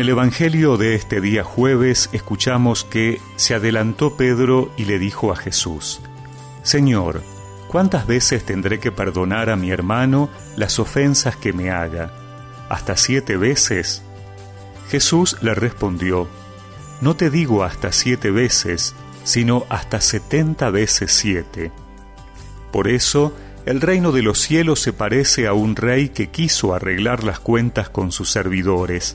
el Evangelio de este día jueves escuchamos que se adelantó Pedro y le dijo a Jesús, Señor, ¿cuántas veces tendré que perdonar a mi hermano las ofensas que me haga? ¿Hasta siete veces? Jesús le respondió, No te digo hasta siete veces, sino hasta setenta veces siete. Por eso, el reino de los cielos se parece a un rey que quiso arreglar las cuentas con sus servidores.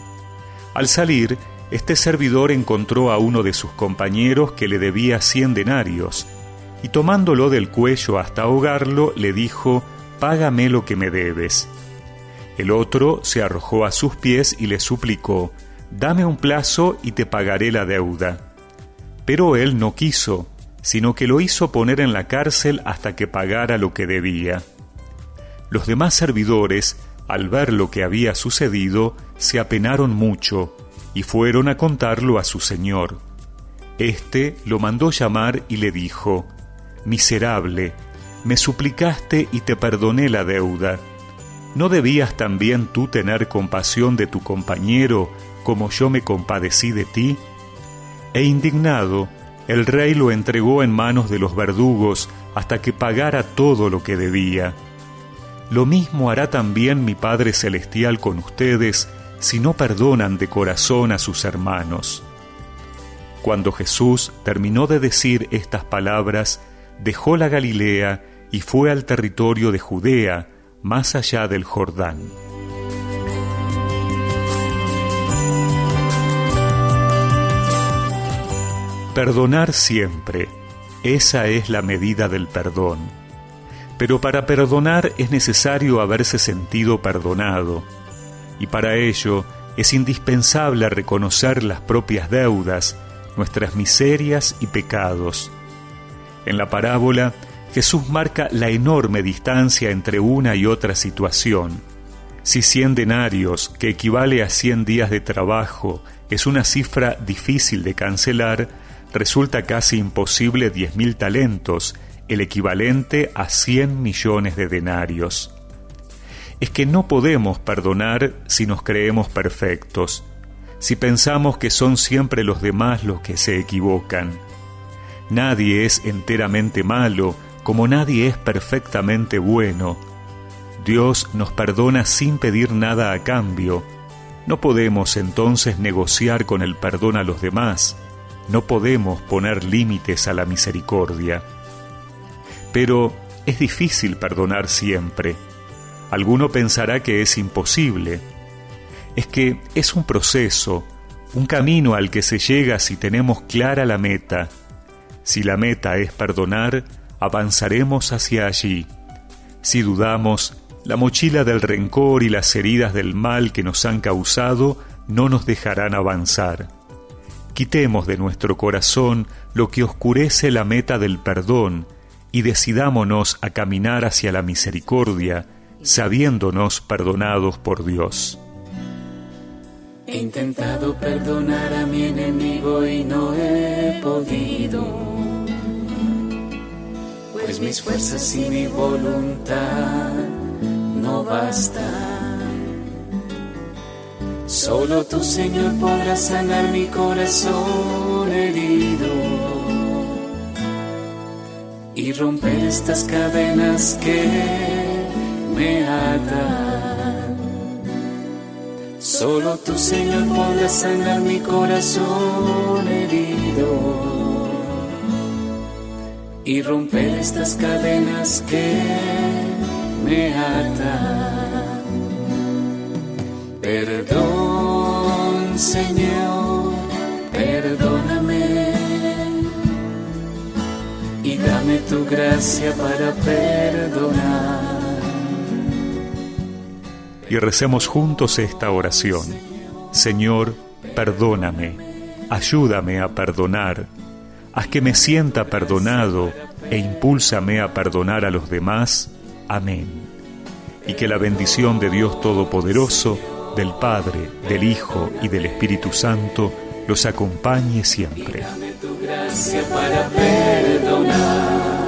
Al salir, este servidor encontró a uno de sus compañeros que le debía cien denarios, y tomándolo del cuello hasta ahogarlo, le dijo, Págame lo que me debes. El otro se arrojó a sus pies y le suplicó, Dame un plazo y te pagaré la deuda. Pero él no quiso, sino que lo hizo poner en la cárcel hasta que pagara lo que debía. Los demás servidores, al ver lo que había sucedido, se apenaron mucho y fueron a contarlo a su señor. Este lo mandó llamar y le dijo, Miserable, me suplicaste y te perdoné la deuda. ¿No debías también tú tener compasión de tu compañero como yo me compadecí de ti? E indignado, el rey lo entregó en manos de los verdugos hasta que pagara todo lo que debía. Lo mismo hará también mi Padre Celestial con ustedes si no perdonan de corazón a sus hermanos. Cuando Jesús terminó de decir estas palabras, dejó la Galilea y fue al territorio de Judea, más allá del Jordán. Perdonar siempre, esa es la medida del perdón. Pero para perdonar es necesario haberse sentido perdonado, y para ello es indispensable reconocer las propias deudas, nuestras miserias y pecados. En la parábola, Jesús marca la enorme distancia entre una y otra situación. Si cien denarios, que equivale a cien días de trabajo, es una cifra difícil de cancelar, resulta casi imposible diez mil talentos, el equivalente a cien millones de denarios. Es que no podemos perdonar si nos creemos perfectos, si pensamos que son siempre los demás los que se equivocan. Nadie es enteramente malo, como nadie es perfectamente bueno. Dios nos perdona sin pedir nada a cambio. No podemos entonces negociar con el perdón a los demás no podemos poner límites a la misericordia. Pero es difícil perdonar siempre. Alguno pensará que es imposible. Es que es un proceso, un camino al que se llega si tenemos clara la meta. Si la meta es perdonar, avanzaremos hacia allí. Si dudamos, la mochila del rencor y las heridas del mal que nos han causado no nos dejarán avanzar. Quitemos de nuestro corazón lo que oscurece la meta del perdón y decidámonos a caminar hacia la misericordia, sabiéndonos perdonados por Dios. He intentado perdonar a mi enemigo y no he podido, pues mis fuerzas y mi voluntad no bastan. Solo tu Señor podrá sanar mi corazón herido y romper estas cadenas que me atan. Solo tu Señor podrá sanar mi corazón herido y romper estas cadenas que me atan. Perdón, Señor, perdóname y dame tu gracia para perdonar. Y recemos juntos esta oración. Señor, perdóname, ayúdame a perdonar, haz que me sienta perdonado e impúlsame a perdonar a los demás. Amén. Y que la bendición de Dios Todopoderoso, del Padre, del Hijo y del Espíritu Santo los acompañe siempre. Para perdonar.